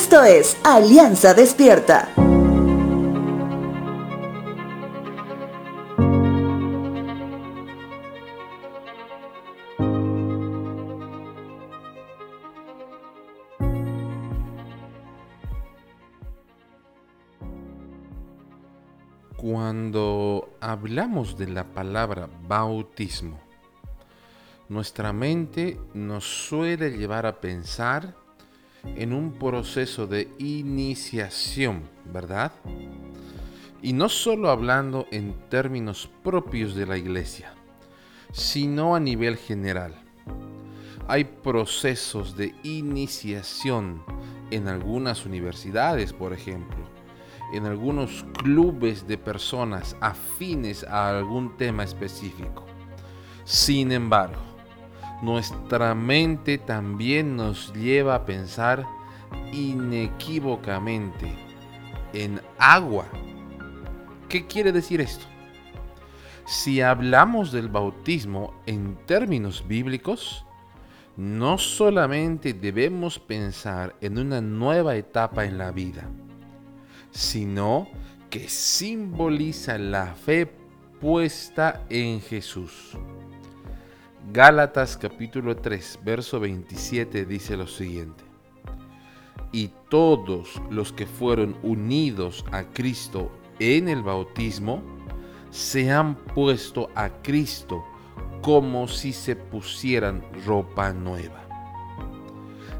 Esto es Alianza Despierta. Cuando hablamos de la palabra bautismo, nuestra mente nos suele llevar a pensar en un proceso de iniciación, ¿verdad? Y no solo hablando en términos propios de la iglesia, sino a nivel general. Hay procesos de iniciación en algunas universidades, por ejemplo en algunos clubes de personas afines a algún tema específico. Sin embargo, nuestra mente también nos lleva a pensar inequívocamente en agua. ¿Qué quiere decir esto? Si hablamos del bautismo en términos bíblicos, no solamente debemos pensar en una nueva etapa en la vida, sino que simboliza la fe puesta en Jesús. Gálatas capítulo 3, verso 27 dice lo siguiente. Y todos los que fueron unidos a Cristo en el bautismo, se han puesto a Cristo como si se pusieran ropa nueva.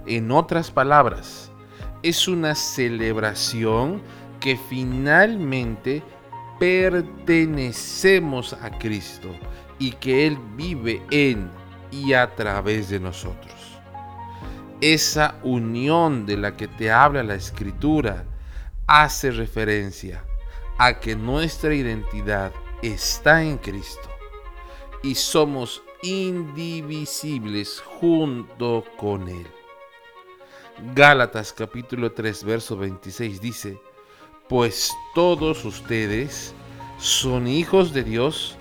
En otras palabras, es una celebración que finalmente pertenecemos a Cristo y que Él vive en y a través de nosotros. Esa unión de la que te habla la Escritura hace referencia a que nuestra identidad está en Cristo y somos indivisibles junto con Él. Gálatas capítulo 3 verso 26 dice, pues todos ustedes son hijos de Dios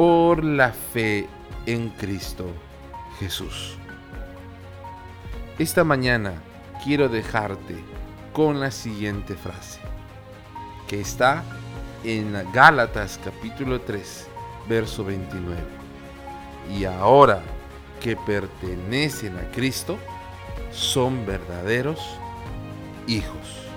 por la fe en Cristo Jesús. Esta mañana quiero dejarte con la siguiente frase, que está en Gálatas capítulo 3, verso 29. Y ahora que pertenecen a Cristo, son verdaderos hijos.